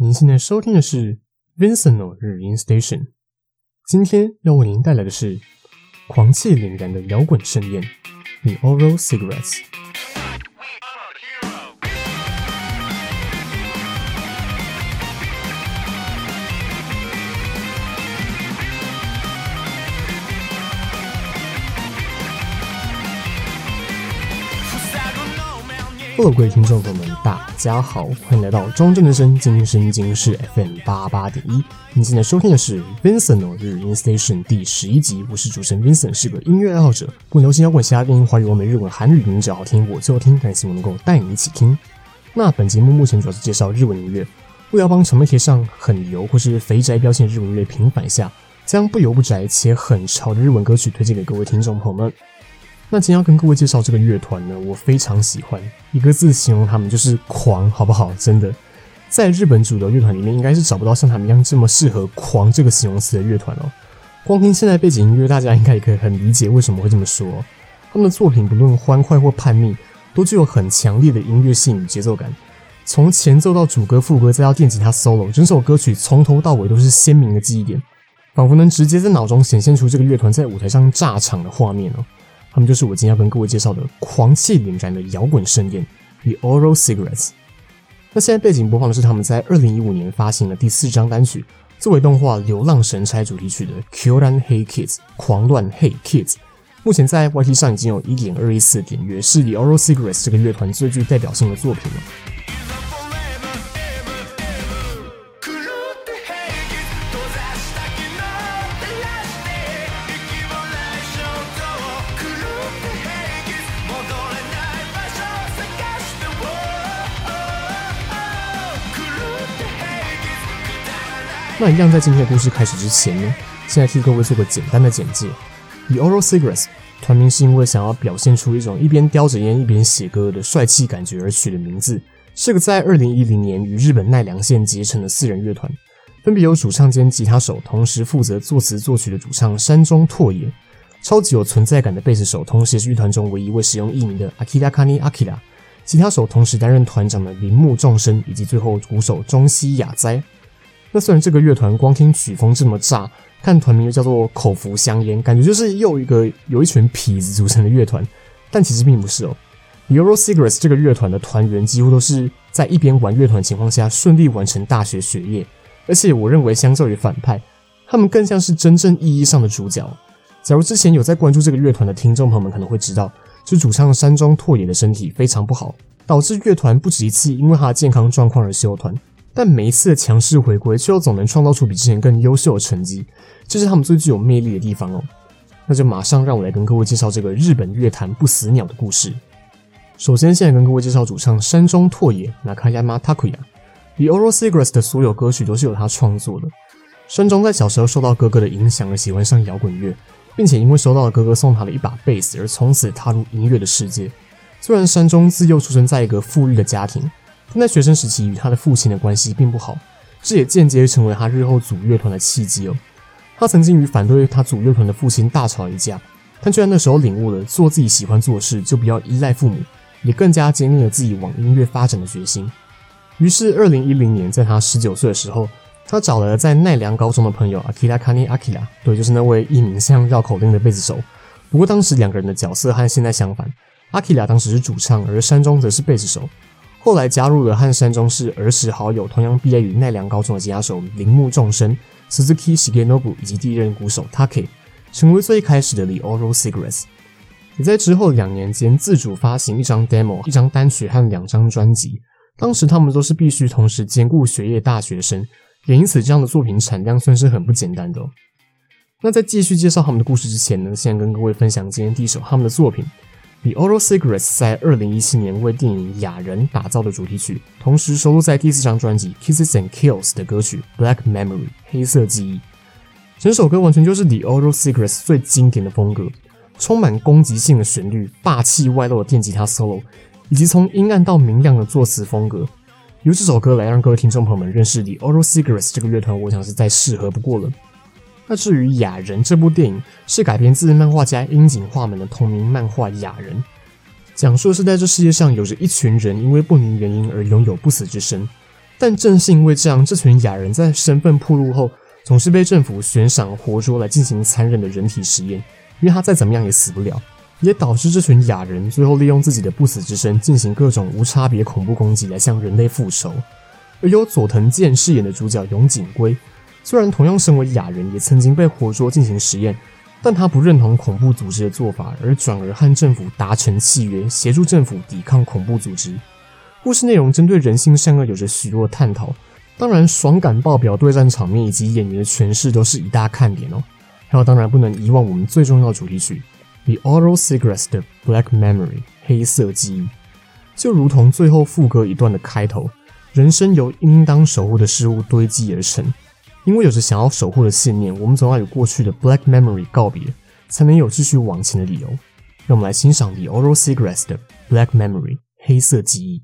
您现在收听的是 Vincento 日音 Station，今天要为您带来的是狂气凛然的摇滚盛宴，The Oral Cigarettes。各位听众朋友们，大家好，欢迎来到庄正之声，今天是音是 FM 八八点一。你现在收听的是 Vincent 的日音 Station 第十一集，我是主持人 Vincent，是个音乐爱好者，不流行摇滚、其他电音、华语、欧美、日文、韩语，你只要好听我就要听，感谢我能够带你一起听。那本节目目前主要是介绍日文音乐，为了帮场面贴上很油或是肥宅标签的日文音乐平反一下，将不油不宅且很潮的日文歌曲推荐给各位听众朋友们。那今天要跟各位介绍这个乐团呢，我非常喜欢，一个字形容他们就是狂，好不好？真的，在日本主流乐团里面，应该是找不到像他们一样这么适合“狂”这个形容词的乐团哦。光听现在背景音乐，大家应该也可以很理解为什么会这么说。他们的作品不论欢快或叛逆，都具有很强烈的音乐性与节奏感。从前奏到主歌、副歌，再到电吉他 solo，整首歌曲从头到尾都是鲜明的记忆点，仿佛能直接在脑中显现出这个乐团在舞台上炸场的画面哦。他们就是我今天要跟各位介绍的狂气凛然的摇滚盛宴，The Oral Cigarettes。那现在背景播放的是他们在二零一五年发行的第四张单曲，作为动画《流浪神差》主题曲的《Kyoran Hey Kids》狂乱 Hey Kids。目前在 YT 上已经有一点二亿次点阅，是 The Oral Cigarettes 这个乐团最具代表性的作品了。那一样，在今天的故事开始之前呢，现在替各位做个简单的简介。The Oral Cigarettes 团名是因为想要表现出一种一边叼着烟一边写歌的帅气感觉而取的名字，是个在二零一零年与日本奈良县结成的四人乐团，分别由主唱兼吉他手，同时负责作词作曲的主唱山中拓也，超级有存在感的贝斯手，同时也是乐团中唯一一位使用艺名的 Akira Kani Akira，吉他手同时担任团长的铃木重生，以及最后鼓手中西雅哉。那虽然这个乐团光听曲风这么炸，看团名又叫做口服香烟，感觉就是又一个有一群痞子组成的乐团，但其实并不是哦。Eurocigarettes 这个乐团的团员几乎都是在一边玩乐团情况下顺利完成大学学业，而且我认为相较于反派，他们更像是真正意义上的主角。假如之前有在关注这个乐团的听众朋友们可能会知道，就主唱山庄拓也的身体非常不好，导致乐团不止一次因为他的健康状况而休团。但每一次的强势回归，却又总能创造出比之前更优秀的成绩，这是他们最具有魅力的地方哦。那就马上让我来跟各位介绍这个日本乐坛不死鸟的故事。首先，现在跟各位介绍主唱山中拓也 Nakayama Takuya。The Oral Cigarettes 的所有歌曲都是由他创作的。山中在小时候受到哥哥的影响而喜欢上摇滚乐，并且因为收到了哥哥送他的一把贝斯而从此踏入音乐的世界。虽然山中自幼出生在一个富裕的家庭。但在学生时期与他的父亲的关系并不好，这也间接成为他日后组乐团的契机哦。他曾经与反对他组乐团的父亲大吵一架，但居然那时候领悟了做自己喜欢做的事就不要依赖父母，也更加坚定了自己往音乐发展的决心。于是，二零一零年，在他十九岁的时候，他找了在奈良高中的朋友 Akira Kani Akira，对，就是那位艺名像绕口令的贝斯手。不过当时两个人的角色和现在相反，Akira 当时是主唱，而山中则是贝斯手。后来加入了和山中是儿时好友，同样毕业于奈良高中的吉他手铃木重生、Suzuki Shigenobu 以及第一任鼓手 Taki，成为最开始的 The Oral Cigarettes。也在之后两年间自主发行一张 demo、一张单曲和两张专辑。当时他们都是必须同时兼顾学业大学生，也因此这样的作品产量算是很不简单的哦。那在继续介绍他们的故事之前呢，先跟各位分享今天第一首他们的作品。The Oral Cigarettes 在二零一七年为电影《亚人》打造的主题曲，同时收录在第四张专辑《Kisses and Kills》的歌曲《Black Memory》黑色记忆。整首歌完全就是 The Oral Cigarettes 最经典的风格，充满攻击性的旋律、霸气外露的电吉他 solo，以及从阴暗到明亮的作词风格。由这首歌来让各位听众朋友们认识 The Oral Cigarettes 这个乐团，我想是再适合不过了。那至于《雅人》这部电影，是改编自漫画家樱井画门的同名漫画《雅人》，讲述是在这世界上有着一群人因为不明原因而拥有不死之身，但正是因为这样，这群雅人在身份暴露后，总是被政府悬赏活捉来进行残忍的人体实验，因为他再怎么样也死不了，也导致这群雅人最后利用自己的不死之身进行各种无差别恐怖攻击来向人类复仇。而由佐藤健饰演的主角永井圭，虽然同样身为亚人，也曾经被活捉进行实验，但他不认同恐怖组织的做法，而转而和政府达成契约，协助政府抵抗恐怖组织。故事内容针对人性善恶有着许多探讨，当然爽感爆表对战场面以及演员的诠释都是一大看点哦。还有当然不能遗忘我们最重要的主题曲《The Oral Cigarettes》的《Black Memory》黑色记忆，就如同最后副歌一段的开头。人生由应当守护的事物堆积而成，因为有着想要守护的信念，我们总要与过去的 Black Memory 告别，才能有继续往前的理由。让我们来欣赏 The Oral Cigarettes 的 Black Memory 黑色记忆。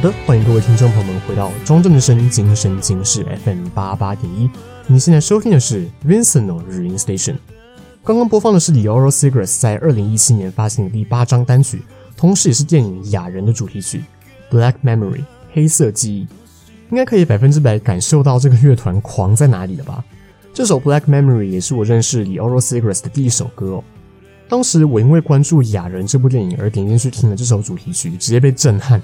好的，欢迎各位听众朋友们回到庄正的声音，精神警示 FM 八八点一。你现在收听的是 Vincent 日音 Station。刚刚播放的是 The Oral Cigarettes 在二零一七年发行的第八张单曲，同时也是电影《亚人》的主题曲《Black Memory》黑色记忆。应该可以百分之百感受到这个乐团狂在哪里了吧？这首《Black Memory》也是我认识 The Oral Cigarettes 的第一首歌哦。当时我因为关注《亚人》这部电影而点进去听了这首主题曲，直接被震撼。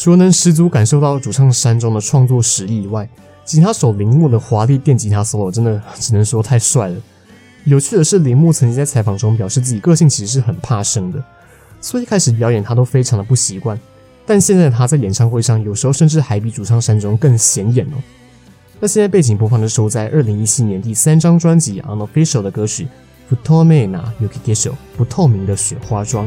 除了能十足感受到主唱山中的创作实力以外，吉他手铃木的华丽电吉他 solo 真的只能说太帅了。有趣的是，铃木曾经在采访中表示自己个性其实是很怕生的，所以一开始表演他都非常的不习惯。但现在他在演唱会上有时候甚至还比主唱山中更显眼哦。那现在背景播放的收在二零一七年第三张专辑《Unofficial》的歌曲《Futome na Yukigesho》不透明的雪花妆。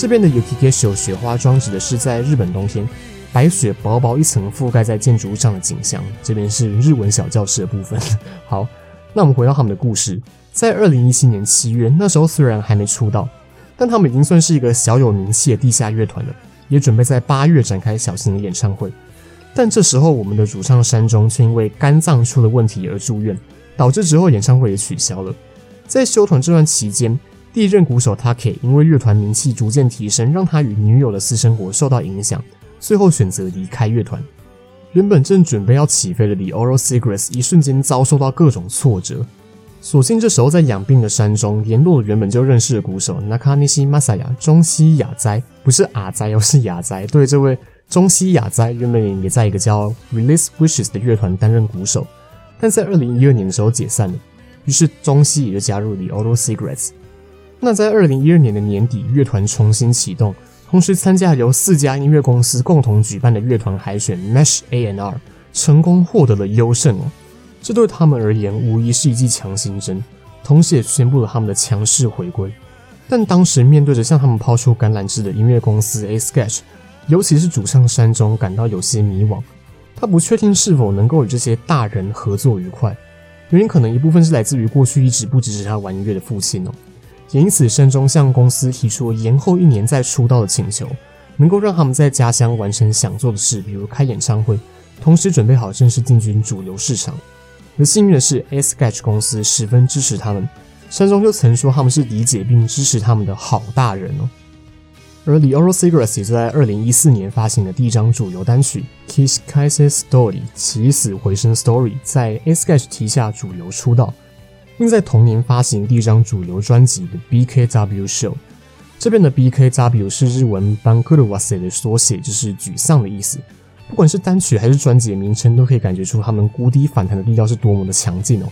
这边的 Yukike s h o 雪花妆指的是在日本冬天，白雪薄薄一层覆盖在建筑物上的景象。这边是日文小教室的部分。好，那我们回到他们的故事，在二零一七年七月，那时候虽然还没出道，但他们已经算是一个小有名气的地下乐团了，也准备在八月展开小型的演唱会。但这时候，我们的主唱山中却因为肝脏出了问题而住院，导致之后演唱会也取消了。在休团这段期间，第一任鼓手 Taki 因为乐团名气逐渐提升，让他与女友的私生活受到影响，最后选择离开乐团。原本正准备要起飞的 The Oral Cigarettes 一瞬间遭受到各种挫折。所幸这时候在养病的山中联络了原本就认识的鼓手 Nakanishi Masaya 中西雅哉，不是阿哉，而是雅哉。对，这位中西雅哉原本也在一个叫 Release Wishes 的乐团担任鼓手，但在二零一二年的时候解散了，于是中西也就加入 The Oral Cigarettes。那在二零一二年的年底，乐团重新启动，同时参加由四家音乐公司共同举办的乐团海选 Mesh A N R，成功获得了优胜哦。这对他们而言无疑是一剂强心针，同时也宣布了他们的强势回归。但当时面对着向他们抛出橄榄枝的音乐公司 A Sketch，尤其是主唱山中感到有些迷惘，他不确定是否能够与这些大人合作愉快。原因可能一部分是来自于过去一直不支持他玩音乐的父亲哦。也因此，山中向公司提出延后一年再出道的请求，能够让他们在家乡完成想做的事，比如开演唱会，同时准备好正式进军主流市场。而幸运的是，A Sketch 公司十分支持他们，山中就曾说他们是理解并支持他们的好大人哦。而 The Oral Cigarettes 也在二零一四年发行的第一张主流单曲《Kishikaze Story》起死回生 Story，在 A Sketch 旗下主流出道。并在同年发行第一张主流专辑的 BKW Show，这边的 BKW 是日文 b a n k u r w a s e 的缩写，就是沮丧的意思。不管是单曲还是专辑的名称，都可以感觉出他们谷底反弹的力道是多么的强劲哦。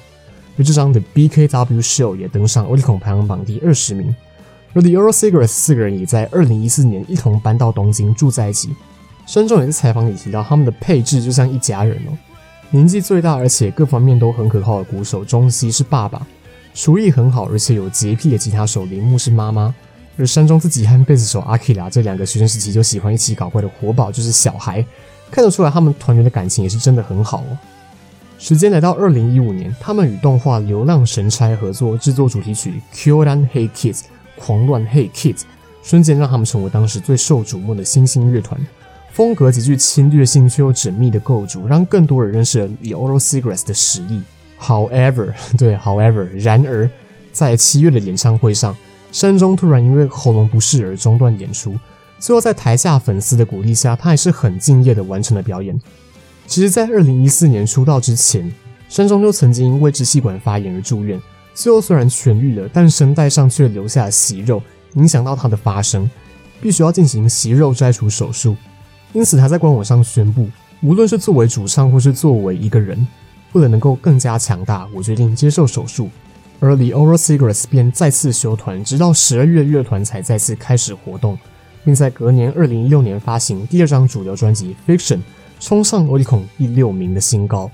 而这张的 BKW Show 也登上 Oricon 排行榜第二十名。而 The Oral Cigarettes 四个人也在二零一四年一同搬到东京住在一起。山中也在采访里提到，他们的配置就像一家人哦。年纪最大，而且各方面都很可靠的鼓手中西是爸爸，厨艺很好而且有洁癖的吉他手铃木是妈妈，而山中自己和贝斯手阿基拉这两个学生时期就喜欢一起搞怪的活宝就是小孩，看得出来他们团员的感情也是真的很好哦。时间来到二零一五年，他们与动画《流浪神差》合作制作主题曲《Kyoran Hey Kids》狂乱 Hey Kids，瞬间让他们成为当时最受瞩目的新兴乐团。风格极具侵略性却又缜密的构筑，让更多人认识了 The Oral Cigarettes 的实力。However，对，However，然而，在七月的演唱会上，山中突然因为喉咙不适而中断演出。最后在台下粉丝的鼓励下，他还是很敬业的完成了表演。其实，在二零一四年出道之前，山中就曾经因为支气管发炎而住院。最后虽然痊愈了，但声带上却留下了息肉，影响到他的发声，必须要进行息肉摘除手术。因此他在官网上宣布，无论是作为主唱或是作为一个人，为了能够更加强大，我决定接受手术。而 The Oral Cigarettes 便再次休团，直到十二月乐团才再次开始活动，并在隔年二零一六年发行第二张主流专辑《Fiction》，冲上 Oricon 第六名的新高。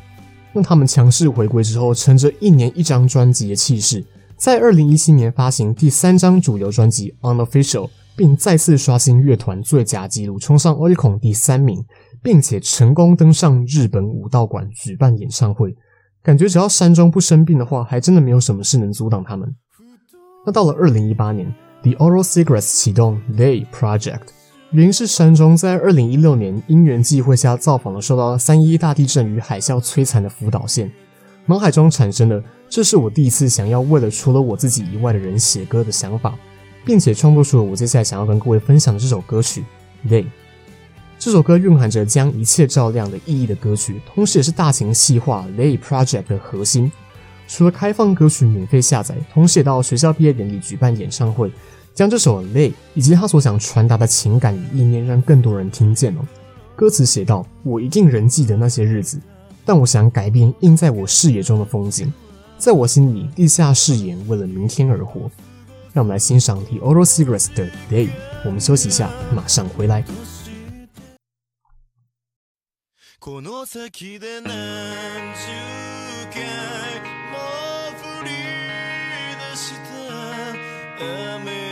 那他们强势回归之后，乘着一年一张专辑的气势，在二零一七年发行第三张主流专辑《Unofficial》，并再次刷新乐团最佳纪录，冲上 Oricon 第三名，并且成功登上日本武道馆举办演唱会。感觉只要山中不生病的话，还真的没有什么事能阻挡他们。那到了二零一八年，The Oral Cigarettes 启动 They Project，原因是山中在二零一六年因缘际会下造访了受到三一大地震与海啸摧残的福岛县，脑海中产生了这是我第一次想要为了除了我自己以外的人写歌的想法，并且创作出了我接下来想要跟各位分享的这首歌曲 They。这首歌蕴含着将一切照亮的意义的歌曲，同时也是大型企划 They Project 的核心。除了开放歌曲免费下载，同时也到学校毕业典礼举办演唱会，将这首 They 以及他所想传达的情感与意念让更多人听见哦。歌词写道：“我一定仍记得那些日子，但我想改变映在我视野中的风景，在我心里地下誓言为了明天而活。”让我们来欣赏 The Oral Cigarettes 的 Day。我们休息一下，马上回来。この先で何十回も降り出した雨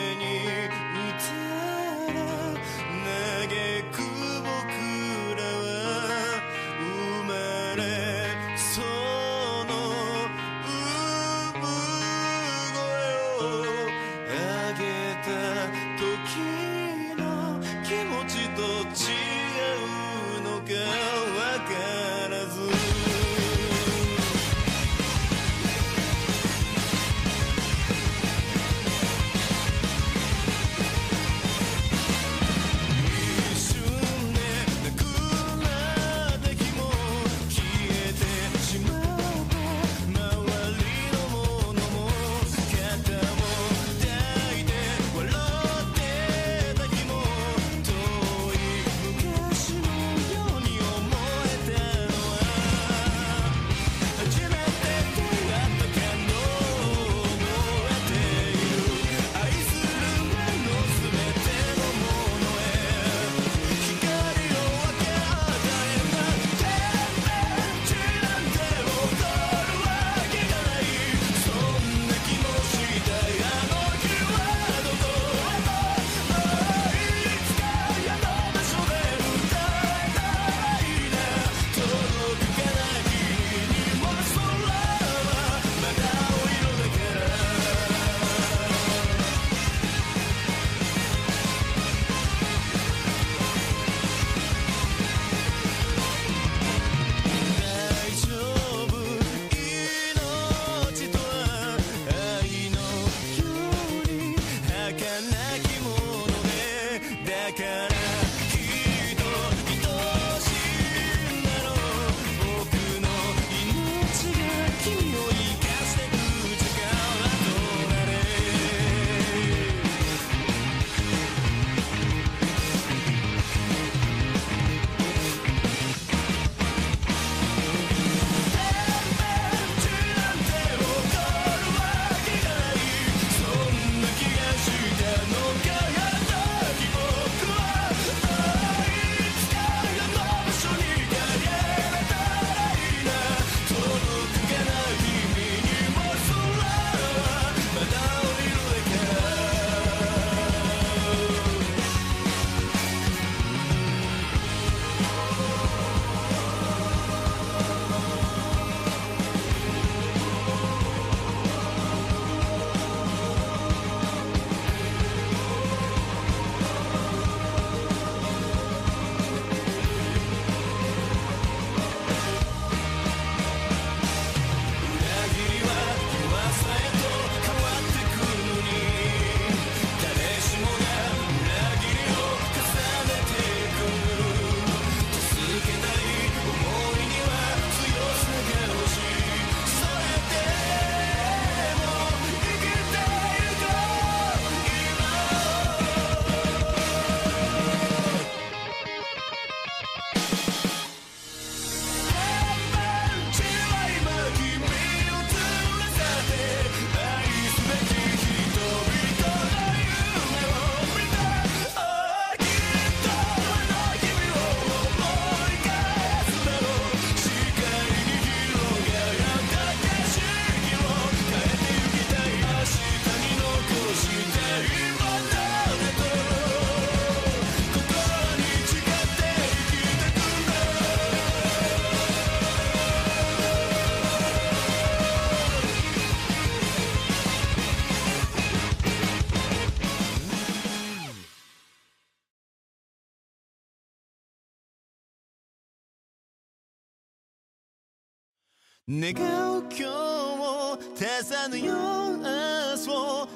내가 겨워 태산의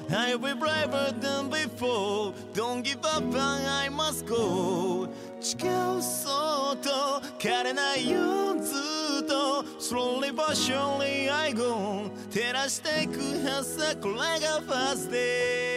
I will braver than before Don't give up I must go 지켜서도 가려나요ずっと Slowly but surely I go 照らしてくはさこれが First Day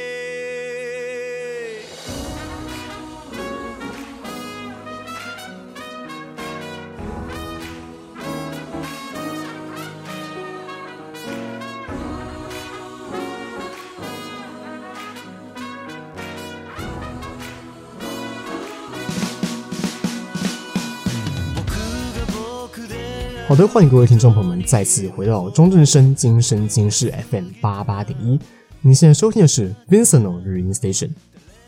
好的，欢迎各位听众朋友们再次回到中正声今生今世 FM 八八点一。您现在收听的是 Vincent 日音 Station。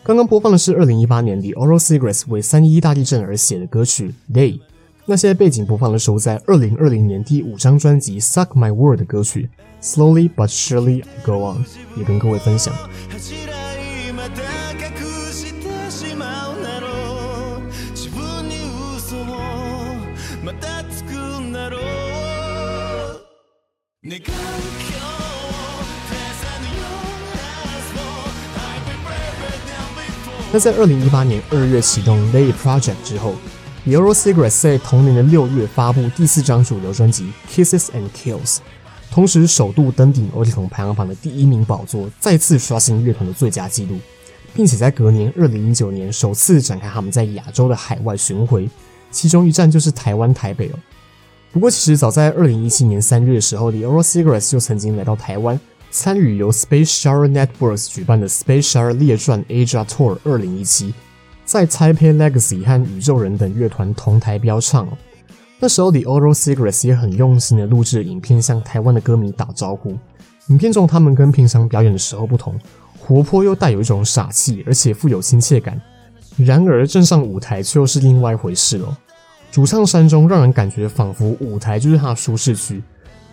刚刚播放的是二零一八年 The Oral Cigarettes 为三一大地震而写的歌曲 Day。那现在背景播放的收在二零二零年第五张专辑 Suck My World 的歌曲 Slowly But Surely I Go On，也跟各位分享。那在二零一八年二月启动 Day Project 之后，The Oral Cigarettes 在同年的六月发布第四张主流专辑 Kisses and Kills，同时首度登顶 Oricon 排行榜的第一名宝座，再次刷新乐团的最佳纪录，并且在隔年二零一九年首次展开他们在亚洲的海外巡回，其中一站就是台湾台北哦。不过，其实早在二零一七年三月的时候，The Oral Cigarettes 就曾经来到台湾，参与由 Space Shuttle Networks 举办的 Space Shuttle 列传 Asia Tour 二零一七，在 Taipei Legacy 和宇宙人等乐团同台飙唱。那时候，The Oral Cigarettes 也很用心的录制影片，向台湾的歌迷打招呼。影片中，他们跟平常表演的时候不同，活泼又带有一种傻气，而且富有亲切感。然而，站上舞台却又是另外一回事哦。主唱山中让人感觉仿佛舞台就是他的舒适区，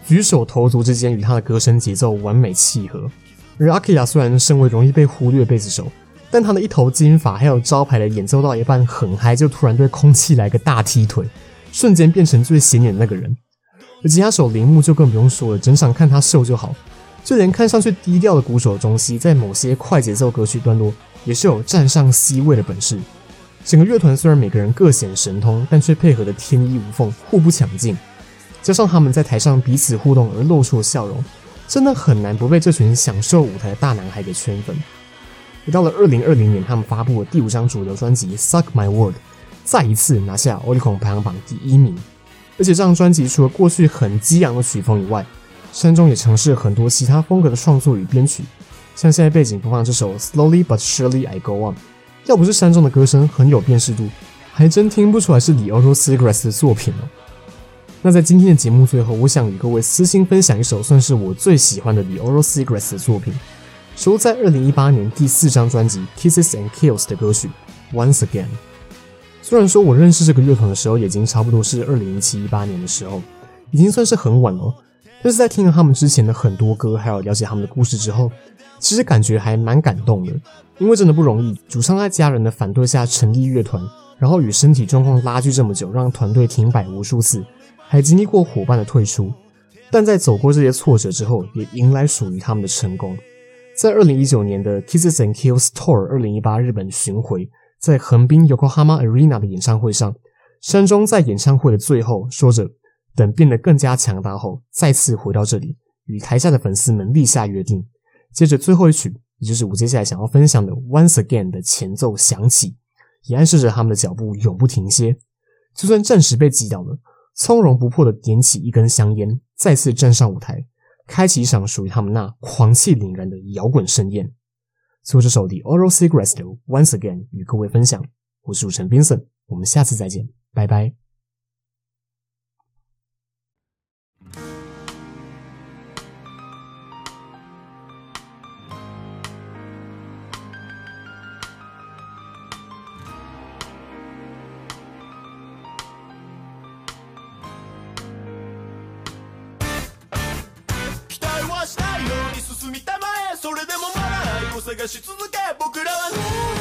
举手投足之间与他的歌声节奏完美契合。而阿基亚虽然身为容易被忽略贝斯手，但他的一头金发还有招牌的演奏到一半很嗨，就突然对空气来个大踢腿，瞬间变成最显眼的那个人。而吉他手铃木就更不用说了，整场看他秀就好。就连看上去低调的鼓手中西，在某些快节奏歌曲段落也是有站上 C 位的本事。整个乐团虽然每个人各显神通，但却配合得天衣无缝，互不抢镜。加上他们在台上彼此互动而露出的笑容，真的很难不被这群享受舞台的大男孩给圈粉。而到了二零二零年，他们发布了第五张主流专辑《Suck My World》，再一次拿下 Oricon 排行榜第一名。而且这张专辑除了过去很激昂的曲风以外，山中也尝试了很多其他风格的创作与编曲，像现在背景播放这首《Slowly But Surely I Go On》。要不是山中的歌声很有辨识度，还真听不出来是 The Oral Cigarettes 的作品哦。那在今天的节目最后，我想与各位私心分享一首算是我最喜欢的 The Oral Cigarettes 的作品，收录在二零一八年第四张专辑《Kisses and Kills》的歌曲《Once Again》。虽然说我认识这个乐团的时候，已经差不多是二零一七一八年的时候，已经算是很晚了，但是在听了他们之前的很多歌，还有了解他们的故事之后，其实感觉还蛮感动的。因为真的不容易，主唱在家人的反对下成立乐团，然后与身体状况拉锯这么久，让团队停摆无数次，还经历过伙伴的退出，但在走过这些挫折之后，也迎来属于他们的成功。在二零一九年的 Kisses and Kills Tour 二零一八日本巡回，在横滨 Yokohama Arena 的演唱会上，山中在演唱会的最后说着：“等变得更加强大后，再次回到这里，与台下的粉丝们立下约定。”接着最后一曲。也就是我接下来想要分享的《Once Again》的前奏响起，也暗示着他们的脚步永不停歇。就算暂时被击倒了，从容不迫的点起一根香烟，再次站上舞台，开启一场属于他们那狂气凛然的摇滚盛宴。最后这首 The Oral Cigarettes 的《Once Again》与各位分享。我是主持人 Vincent，我们下次再见，拜拜。探し続け僕らは。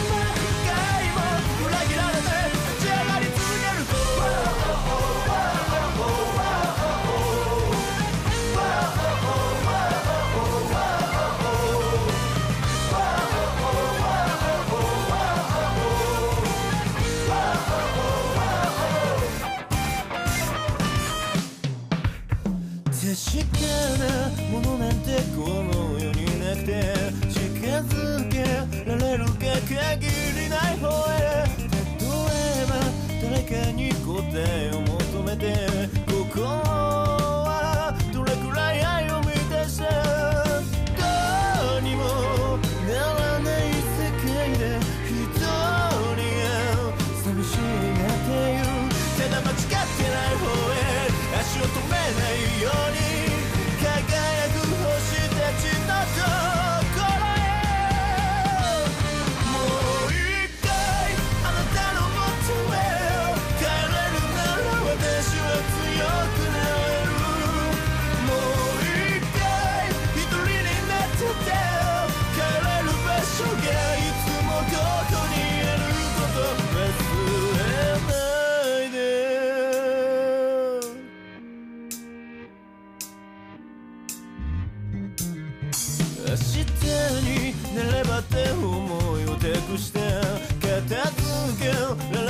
限りない方へ。例えば誰かに答えをになればって思いを託して片付けられ